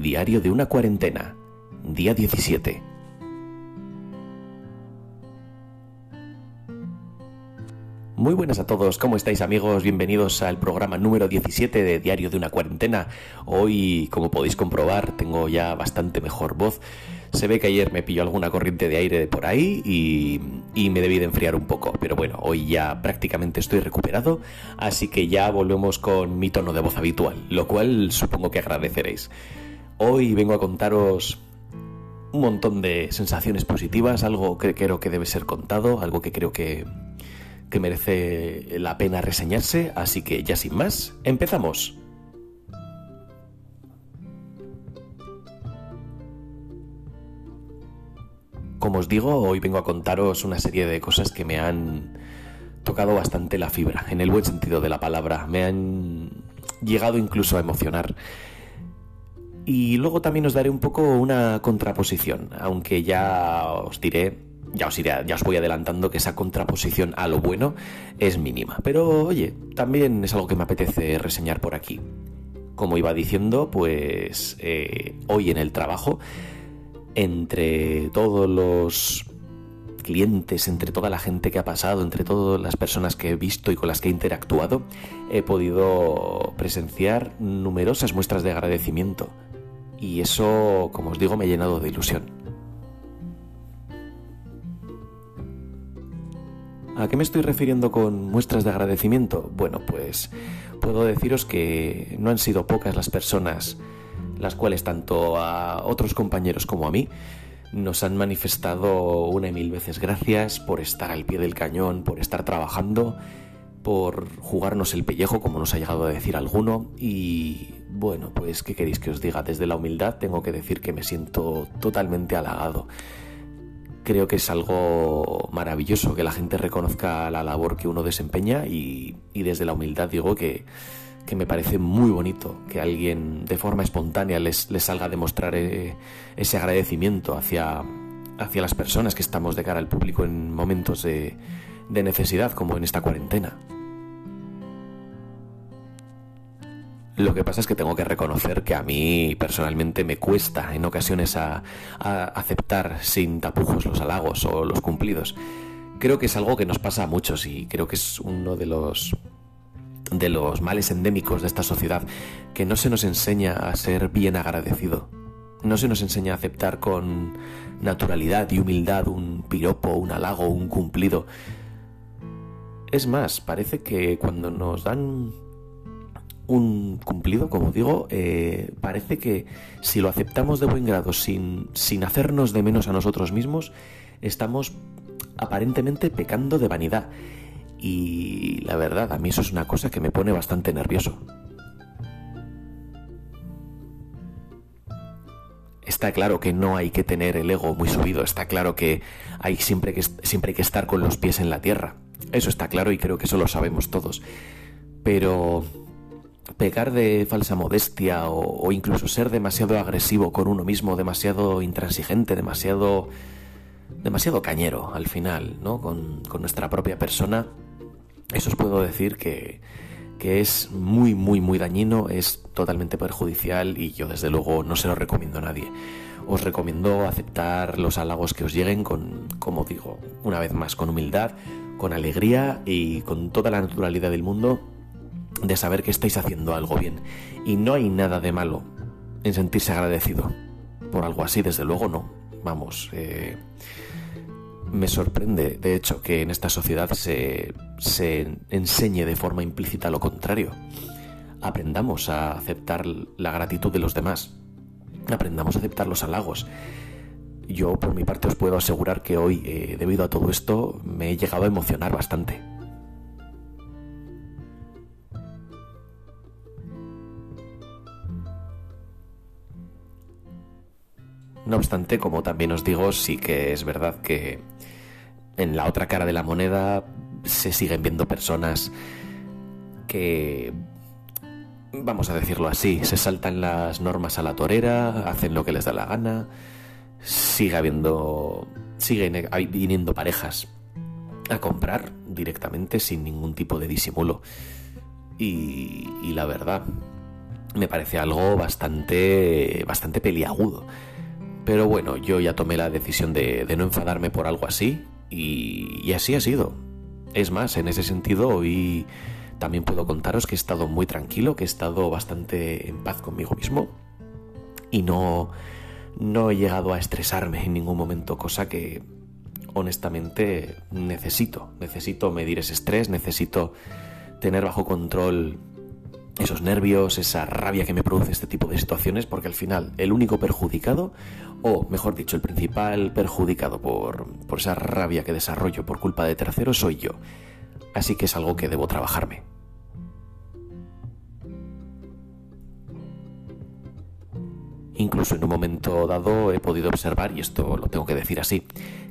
Diario de una cuarentena, día 17. Muy buenas a todos, ¿cómo estáis amigos? Bienvenidos al programa número 17 de Diario de una cuarentena. Hoy, como podéis comprobar, tengo ya bastante mejor voz. Se ve que ayer me pilló alguna corriente de aire por ahí y, me debí de enfriar un poco. Pero bueno, hoy ya prácticamente estoy recuperado, así que ya volvemos con mi tono de voz habitual, lo cual supongo que agradeceréis. Hoy vengo a contaros un montón de sensaciones positivas, algo que creo que debe ser contado, algo que creo que que merece la pena reseñarse, así que ya sin más, empezamos. Como os digo, hoy vengo a contaros una serie de cosas que me han tocado bastante la fibra, en el buen sentido de la palabra, me han llegado incluso a emocionar. Y luego también os daré un poco una contraposición, aunque ya os diré ya os, ya os voy adelantando que esa contraposición a lo bueno es mínima. Pero oye, también es algo que me apetece reseñar por aquí. Como iba diciendo, pues eh, hoy en el trabajo, entre todos los clientes, entre toda la gente que ha pasado, entre todas las personas que he visto y con las que he interactuado, he podido presenciar numerosas muestras de agradecimiento. Y eso, como os digo, me ha llenado de ilusión. ¿A qué me estoy refiriendo con muestras de agradecimiento? Bueno, pues puedo deciros que no han sido pocas las personas las cuales tanto a otros compañeros como a mí nos han manifestado una y mil veces gracias por estar al pie del cañón, por estar trabajando, por jugarnos el pellejo, como nos ha llegado a decir alguno. Y bueno, pues ¿qué queréis que os diga? Desde la humildad tengo que decir que me siento totalmente halagado creo que es algo maravilloso que la gente reconozca la labor que uno desempeña y, desde la humildad digo que, me parece muy bonito que alguien de forma espontánea les, salga a demostrar eh, ese agradecimiento hacia, hacia las personas que estamos de cara al público en momentos de necesidad como en esta cuarentena. Lo que pasa es que tengo que reconocer que a mí personalmente me cuesta en ocasiones a, aceptar sin tapujos los halagos o los cumplidos. Creo que es algo que nos pasa a muchos y creo que es uno de los de los males endémicos de esta sociedad que no se nos enseña a ser bien agradecido. No se nos enseña a aceptar con naturalidad y humildad un piropo, un halago, un cumplido. Es más, parece que cuando nos dan un cumplido, como digo, eh, parece que si lo aceptamos de buen grado sin, sin hacernos de menos a nosotros mismos, estamos aparentemente pecando de vanidad. Y la verdad, a mí eso es una cosa que me pone bastante nervioso. Está claro que no hay que tener el ego muy subido, está claro que hay siempre que, siempre hay que estar con los pies en la tierra. Eso está claro y creo que eso lo sabemos todos. Pero pecar de falsa modestia o, incluso ser demasiado agresivo con uno mismo, demasiado intransigente, demasiado demasiado cañero al final, ¿no? Con, nuestra propia persona, eso os puedo decir que, que es muy, muy, muy dañino, es totalmente perjudicial y yo desde luego no se lo recomiendo a nadie. Os recomiendo aceptar los halagos que os lleguen con, como digo, una vez más, con humildad, con alegría y con toda la naturalidad del mundo de saber que estáis haciendo algo bien. Y no hay nada de malo en sentirse agradecido por algo así, desde luego no. Vamos, eh, me sorprende, de hecho, que en esta sociedad se, se enseñe de forma implícita lo contrario. Aprendamos a aceptar la gratitud de los demás. Aprendamos a aceptar los halagos. Yo, por mi parte, os puedo asegurar que hoy, eh, debido a todo esto, me he llegado a emocionar bastante. No obstante, como también os digo, sí que es verdad que en la otra cara de la moneda se siguen viendo personas que, vamos a decirlo así, se saltan las normas a la torera, hacen lo que les da la gana, sigue habiendo, siguen viniendo parejas a comprar directamente sin ningún tipo de disimulo. Y, y la verdad, me parece algo bastante, bastante peliagudo. Pero bueno, yo ya tomé la decisión de, no enfadarme por algo así y, y, así ha sido. Es más, en ese sentido hoy también puedo contaros que he estado muy tranquilo, que he estado bastante en paz conmigo mismo y no, no he llegado a estresarme en ningún momento, cosa que honestamente necesito. Necesito medir ese estrés, necesito tener bajo control esos nervios, esa rabia que me produce este tipo de situaciones, porque al final el único perjudicado, o mejor dicho, el principal perjudicado por, por esa rabia que desarrollo por culpa de terceros soy yo. Así que es algo que debo trabajarme. Incluso en un momento dado he podido observar, y esto lo tengo que decir así,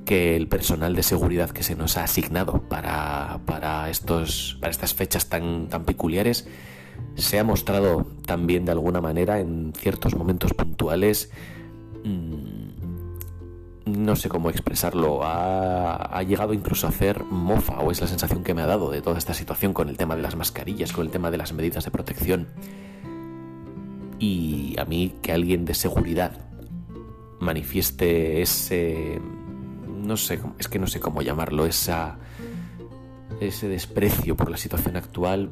que el personal de seguridad que se nos ha asignado para, para, estos, para estas fechas tan, tan peculiares se ha mostrado también de alguna manera en ciertos momentos puntuales, mm, no sé cómo expresarlo, ha, llegado incluso a hacer mofa, o es la sensación que me ha dado de toda esta situación con el tema de las mascarillas, con el tema de las medidas de protección. Y a mí que alguien de seguridad manifieste ese... no sé, es que no sé cómo llamarlo, esa, ese desprecio por la situación actual,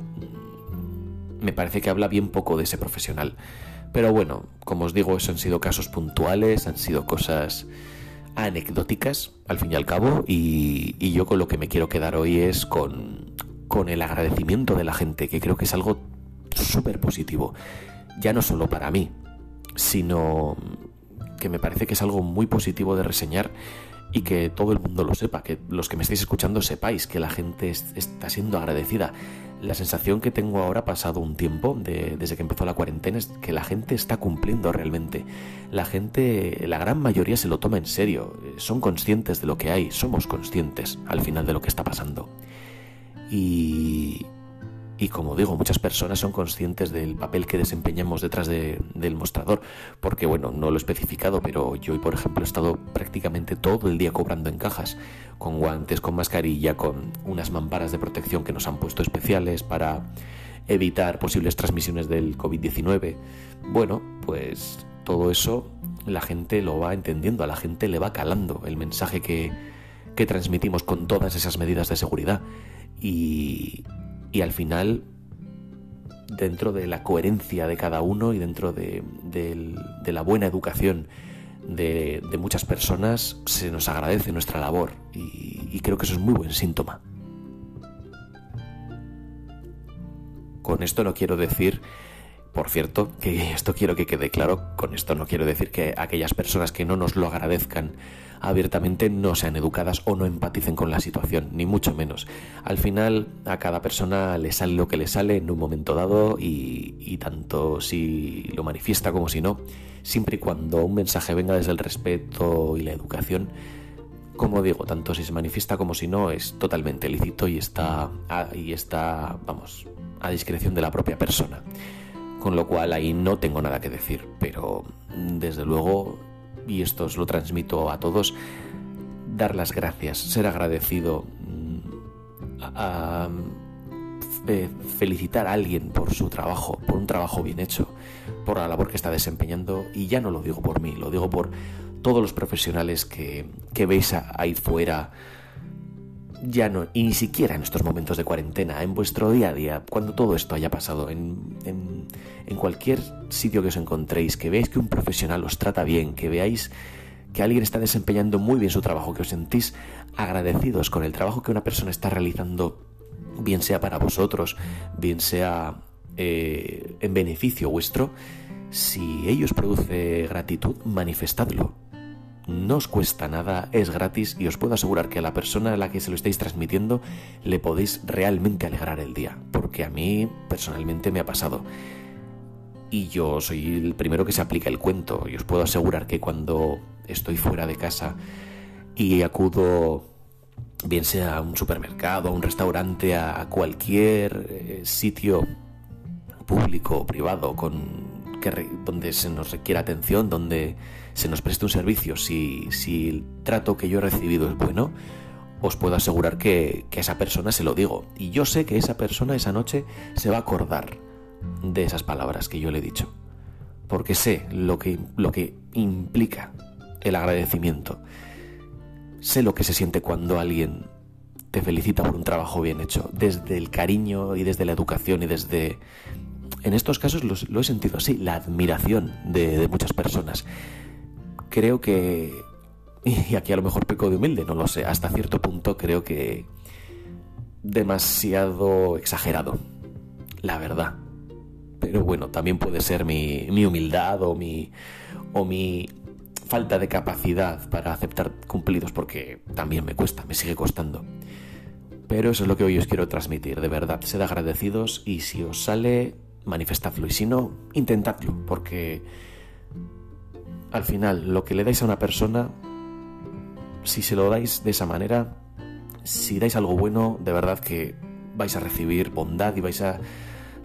me parece que habla bien poco de ese profesional. Pero bueno, como os digo, eso han sido casos puntuales, han sido cosas anecdóticas, al fin y al cabo, y, y yo con lo que me quiero quedar hoy es con, con el agradecimiento de la gente, que creo que es algo súper positivo ya no solo para mí, sino que me parece que es algo muy positivo de reseñar y que todo el mundo lo sepa, que los que me estáis escuchando sepáis que la gente está siendo agradecida. La sensación que tengo ahora, pasado un tiempo, desde que empezó la cuarentena, es que la gente está cumpliendo realmente. La gente, la gran mayoría se lo toma en serio, son conscientes de lo que hay, somos conscientes al final de lo que está pasando. Y, y como digo, muchas personas son conscientes del papel que desempeñamos detrás del mostrador, porque bueno, no lo he especificado, pero yo por ejemplo, he estado prácticamente todo el día cobrando en cajas, con guantes, con mascarilla, con unas mamparas de protección que nos han puesto especiales para evitar posibles transmisiones del COVID-19. Bueno, pues todo eso la gente lo va entendiendo, a la gente le va calando el mensaje que, que transmitimos con todas esas medidas de seguridad. Y, y al final dentro de la coherencia de cada uno y dentro de, la buena educación de, muchas personas se nos agradece nuestra labor y, y creo que eso es muy buen síntoma. Con esto no quiero decir por cierto, que esto quiero que quede claro, con esto no quiero decir que aquellas personas que no nos lo agradezcan abiertamente no sean educadas o no empaticen con la situación, ni mucho menos. Al final a cada persona le sale lo que le sale en un momento dado y, tanto si lo manifiesta como si no, siempre y cuando un mensaje venga desde el respeto y la educación, como digo, tanto si se manifiesta como si no, es totalmente lícito y está, y está vamos, a discreción de la propia persona. Con lo cual ahí no tengo nada que decir, pero desde luego y esto os lo transmito a todos, dar las gracias, ser agradecido, mm, felicitar a alguien por su trabajo, por un trabajo bien hecho, por la labor que está desempeñando, y ya no lo digo por mí, lo digo por todos los profesionales que, que veis ahí fuera, ya no, y ni siquiera en estos momentos de cuarentena, en vuestro día a día, cuando todo esto haya pasado, en, en, cualquier sitio que os encontréis, que veáis que un profesional os trata bien, que veáis que alguien está desempeñando muy bien su trabajo, que os sentís agradecidos con el trabajo que una persona está realizando, bien sea para vosotros, bien sea eh, en beneficio vuestro, si ello os produce gratitud, manifestadlo no os cuesta nada, es gratis y os puedo asegurar que a la persona a la que se lo estáis transmitiendo le podéis realmente alegrar el día, porque a mí personalmente me ha pasado. Y yo soy el primero que se aplica el cuento y os puedo asegurar que cuando estoy fuera de casa y acudo bien sea a un supermercado, a un restaurante, a cualquier eh, sitio público o privado con donde se nos requiera atención, donde se nos preste un servicio, si, si el trato que yo he recibido es bueno, os puedo asegurar que, que, a esa persona se lo digo. Y yo sé que esa persona esa noche se va a acordar de esas palabras que yo le he dicho, porque sé lo que, lo que implica el agradecimiento. Sé lo que se siente cuando alguien te felicita por un trabajo bien hecho, desde el cariño y desde la educación y desde... En estos casos lo, he sentido así, la admiración de, de muchas personas. Creo que... Y aquí a lo mejor peco de humilde, no lo sé. Hasta cierto punto creo que demasiado exagerado, la verdad. Pero bueno, también puede ser mi, mi humildad o mi, o mi falta de capacidad para aceptar cumplidos, porque también me cuesta, me sigue costando. Pero eso es lo que hoy os quiero transmitir, de verdad, sed agradecidos y si os sale, manifestadlo y si no, intentadlo, porque al final lo que le dais a una persona, si se lo dais de esa manera, si dais algo bueno, de verdad que vais a recibir bondad y vais a...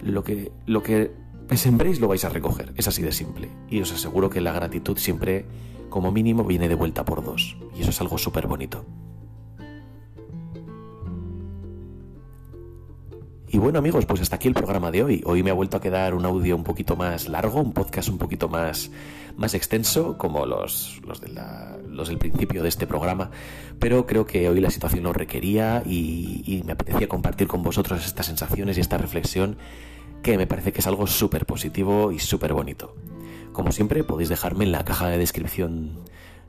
Lo que, lo que sembréis lo vais a recoger, es así de simple. Y os aseguro que la gratitud siempre, como mínimo, viene de vuelta por dos. Y eso es algo súper bonito. Y bueno amigos, pues hasta aquí el programa de hoy. Hoy me ha vuelto a quedar un audio un poquito más largo, un podcast un poquito más, más extenso, como los, los, de los del principio de este programa, pero creo que hoy la situación lo requería y, y me apetecía compartir con vosotros estas sensaciones y esta reflexión que me parece que es algo súper positivo y súper bonito. Como siempre, podéis dejarme en la caja de descripción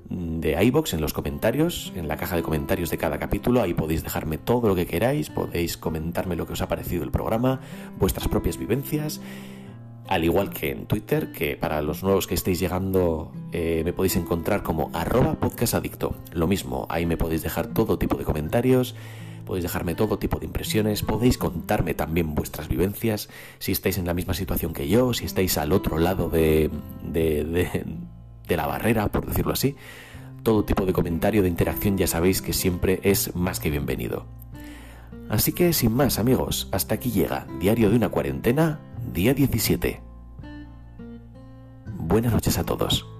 de iBox en los comentarios, en la caja de comentarios de cada capítulo. Ahí podéis dejarme todo lo que queráis, podéis comentarme lo que os ha parecido el programa, vuestras propias vivencias. Al igual que en Twitter, que para los nuevos que estéis llegando eh, me podéis encontrar como arroba podcastadicto. Lo mismo, ahí me podéis dejar todo tipo de comentarios, podéis dejarme todo tipo de impresiones, podéis contarme también vuestras vivencias, si estáis en la misma situación que yo, si estáis al otro lado de, de de la barrera, por decirlo así, todo tipo de comentario, de interacción ya sabéis que siempre es más que bienvenido. Así que sin más amigos, hasta aquí llega Diario de una cuarentena, día 17. Buenas noches a todos.